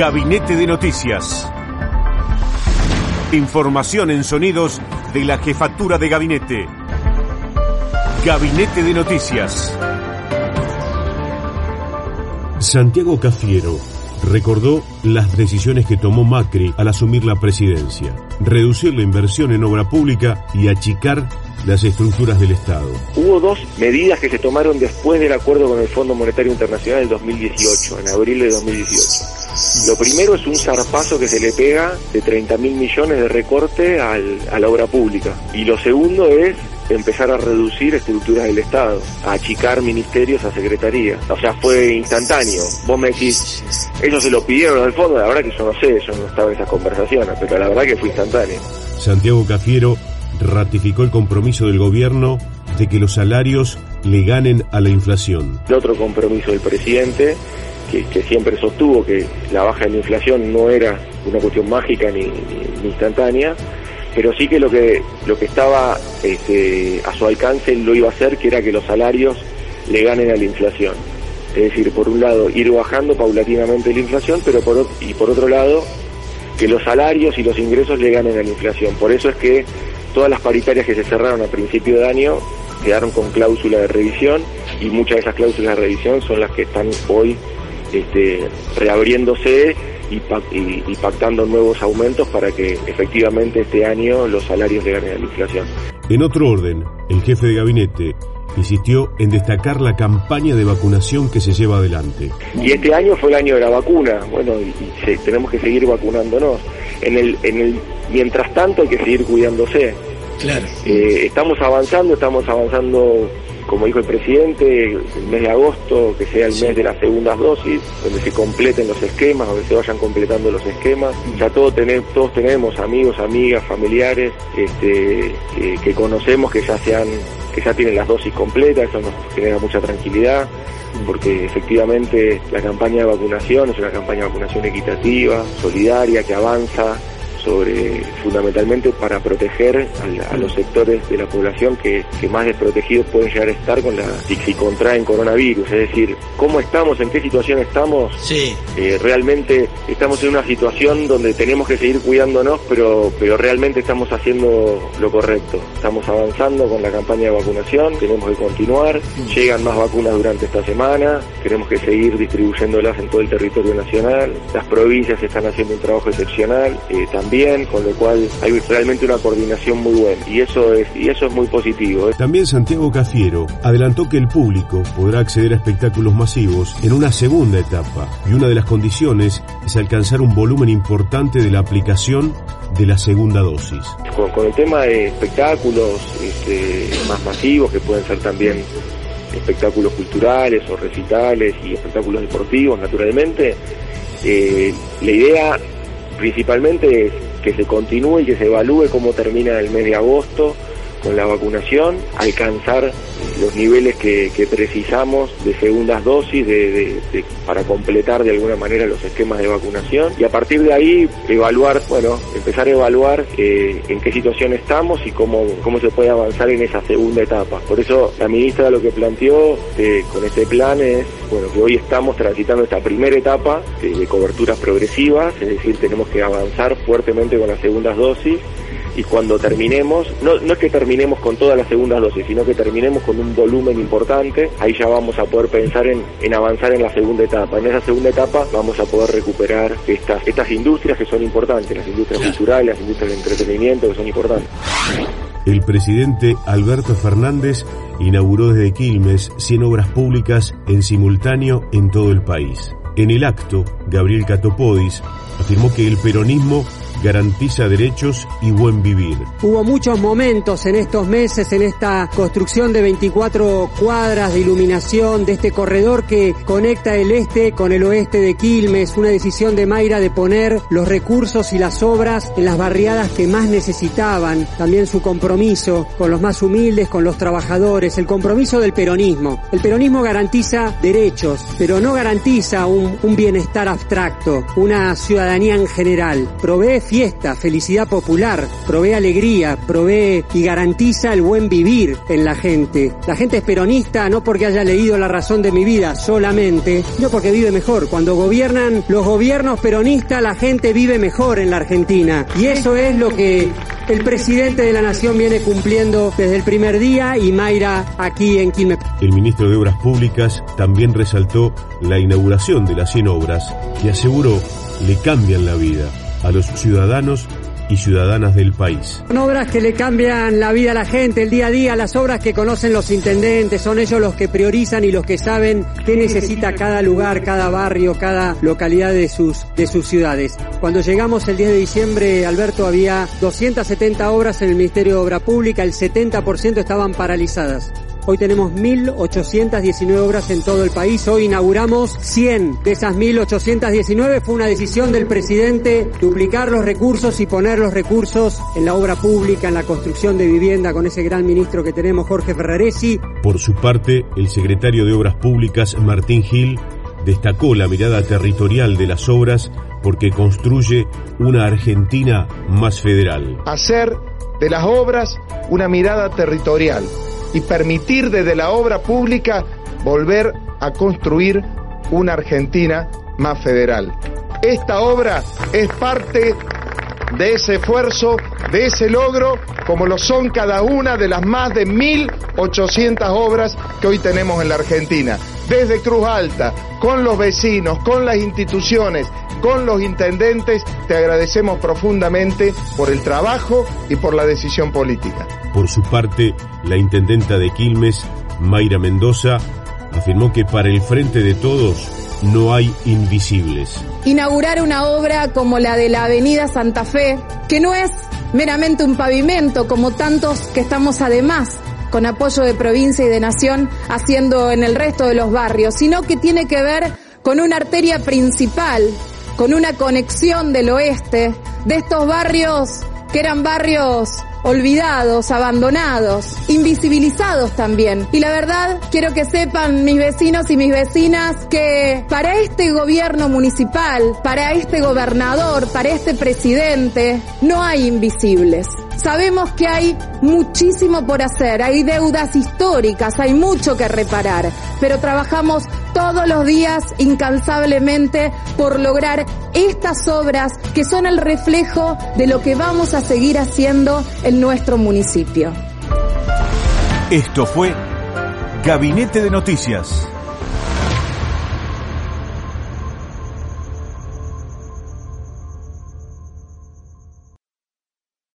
Gabinete de Noticias. Información en sonidos de la jefatura de gabinete. Gabinete de Noticias. Santiago Cafiero recordó las decisiones que tomó Macri al asumir la presidencia, reducir la inversión en obra pública y achicar las estructuras del Estado. Hubo dos medidas que se tomaron después del acuerdo con el Fondo Monetario Internacional del 2018, en abril de 2018. Lo primero es un zarpazo que se le pega de 30 mil millones de recorte al, a la obra pública. Y lo segundo es empezar a reducir estructuras del Estado, a achicar ministerios a secretarías. O sea, fue instantáneo. Vos me decís, ellos se lo pidieron al fondo, la verdad que yo no sé, yo no estaba en esas conversaciones, pero la verdad que fue instantáneo. Santiago Cafiero ratificó el compromiso del gobierno de que los salarios le ganen a la inflación. El otro compromiso del presidente, que, siempre sostuvo que la baja de la inflación no era una cuestión mágica ni instantánea, pero sí que lo que lo que estaba este, a su alcance lo iba a hacer, que era que los salarios le ganen a la inflación. Es decir, por un lado, ir bajando paulatinamente la inflación, pero por, y por otro lado, que los salarios y los ingresos le ganen a la inflación. Por eso es que todas las paritarias que se cerraron a principio de año quedaron con cláusula de revisión y muchas de esas cláusulas de revisión son las que están hoy este, reabriéndose y, y, y, pactando nuevos aumentos para que efectivamente este año los salarios le ganen a la inflación. En otro orden, el jefe de gabinete insistió en destacar la campaña de vacunación que se lleva adelante. Y este año fue el año de la vacuna, bueno, y, y se, tenemos que seguir vacunándonos. En el, en el, mientras tanto hay que seguir cuidándose. Claro. Eh, estamos avanzando, estamos avanzando como dijo el presidente, el mes de agosto, que sea el mes de las segundas dosis, donde se completen los esquemas, donde se vayan completando los esquemas. Ya todos tenemos, todos tenemos amigos, amigas, familiares este, que, que conocemos que ya que ya tienen las dosis completas, eso nos genera mucha tranquilidad porque efectivamente la campaña de vacunación es una campaña de vacunación equitativa, solidaria, que avanza sobre fundamentalmente para proteger a, a, los sectores de la población que, que, más desprotegidos pueden llegar a estar con la si, si, contraen coronavirus, es decir, cómo estamos, en qué situación estamos. Sí. Eh, realmente estamos en una situación donde tenemos que seguir cuidándonos, pero pero realmente estamos haciendo lo correcto. Estamos avanzando con la campaña de vacunación, tenemos que continuar. Llegan más vacunas durante esta semana, tenemos que seguir distribuyéndolas en todo el territorio nacional. Las provincias están haciendo un trabajo excepcional. Eh, también bien, con lo cual hay realmente una coordinación muy buena y eso es y eso es muy positivo. También Santiago Cafiero adelantó que el público podrá acceder a espectáculos masivos en una segunda etapa y una de las condiciones es alcanzar un volumen importante de la aplicación de la segunda dosis. Con, con el tema de espectáculos este, más masivos que pueden ser también espectáculos culturales o recitales y espectáculos deportivos naturalmente, eh, la idea principalmente es que se continúe y que se evalúe cómo termina el mes de agosto con la vacunación, alcanzar los niveles que, precisamos de segundas dosis de, para completar de alguna manera los esquemas de vacunación y a partir de ahí evaluar, bueno, empezar a evaluar eh, en qué situación estamos y cómo, cómo se puede avanzar en esa segunda etapa. Por eso la ministra lo que planteó eh, con este plan es, bueno, que hoy estamos transitando esta primera etapa de coberturas progresivas, es decir, tenemos que avanzar fuertemente con las segundas dosis y cuando terminemos, no, no es que terminemos con todas las segundas dosis, sino que terminemos con un volumen importante, ahí ya vamos a poder pensar en, en, avanzar en la segunda etapa. En esa segunda etapa vamos a poder recuperar estas, estas industrias que son importantes, las industrias culturales, las industrias del entretenimiento que son importantes. El presidente Alberto Fernández inauguró desde Quilmes 100 obras públicas en simultáneo en todo el país. En el acto, Gabriel Catopodis afirmó que el peronismo garantiza derechos y buen vivir. Hubo muchos momentos en estos meses, en esta construcción de 24 cuadras de iluminación, de este corredor que conecta el este con el oeste de Quilmes, una decisión de Mayra de poner los recursos y las obras en las barriadas que más necesitaban, también su compromiso con los más humildes, con los trabajadores, el compromiso del peronismo. El peronismo garantiza derechos, pero no garantiza un, bienestar abstracto, una ciudadanía en general. Provee fiesta, felicidad popular, provee alegría, provee y garantiza el buen vivir en la gente. La gente es peronista no porque haya leído La razón de mi vida solamente, sino porque vive mejor. Cuando gobiernan los gobiernos peronistas, la gente vive mejor en la Argentina. Y eso es lo que el presidente de la Nación viene cumpliendo desde el primer día y Mayra aquí en Quilmes. El ministro de Obras Públicas también resaltó la inauguración de las 100 obras y aseguró le cambian la vida a los ciudadanos y ciudadanas del país. Son obras que le cambian la vida a la gente, el día a día, las obras que conocen los intendentes, son ellos los que priorizan y los que saben qué necesita cada lugar, cada barrio, cada localidad de sus, de sus ciudades. Cuando llegamos el 10 de diciembre, Alberto, había 270 obras en el Ministerio de Obra Pública, el 70% estaban paralizadas. Hoy tenemos 1.819 obras en todo el país. Hoy inauguramos 100 de esas 1.819. Fue una decisión del presidente duplicar los recursos y poner los recursos en la obra pública, en la construcción de vivienda con ese gran ministro que tenemos, Jorge Ferraresi. Por su parte, el secretario de Obras Públicas, Martín Gil, destacó la mirada territorial de las obras porque construye una Argentina más federal. Hacer de las obras una mirada territorial y permitir desde la obra pública volver a construir una Argentina más federal. Esta obra es parte de ese esfuerzo, de ese logro, como lo son cada una de las más de 1.800 obras que hoy tenemos en la Argentina. Desde Cruz Alta, con los vecinos, con las instituciones, con los intendentes, te agradecemos profundamente por el trabajo y por la decisión política. Por su parte, la intendenta de Quilmes, Mayra Mendoza, afirmó que para el frente de todos no hay invisibles. Inaugurar una obra como la de la Avenida Santa Fe, que no es meramente un pavimento como tantos que estamos además con apoyo de provincia y de nación haciendo en el resto de los barrios, sino que tiene que ver con una arteria principal, con una conexión del oeste, de estos barrios que eran barrios olvidados, abandonados, invisibilizados también. Y la verdad, quiero que sepan mis vecinos y mis vecinas que para este gobierno municipal, para este gobernador, para este presidente, no hay invisibles. Sabemos que hay muchísimo por hacer, hay deudas históricas, hay mucho que reparar, pero trabajamos todos los días incansablemente por lograr estas obras que son el reflejo de lo que vamos a seguir haciendo en nuestro municipio. Esto fue Gabinete de Noticias.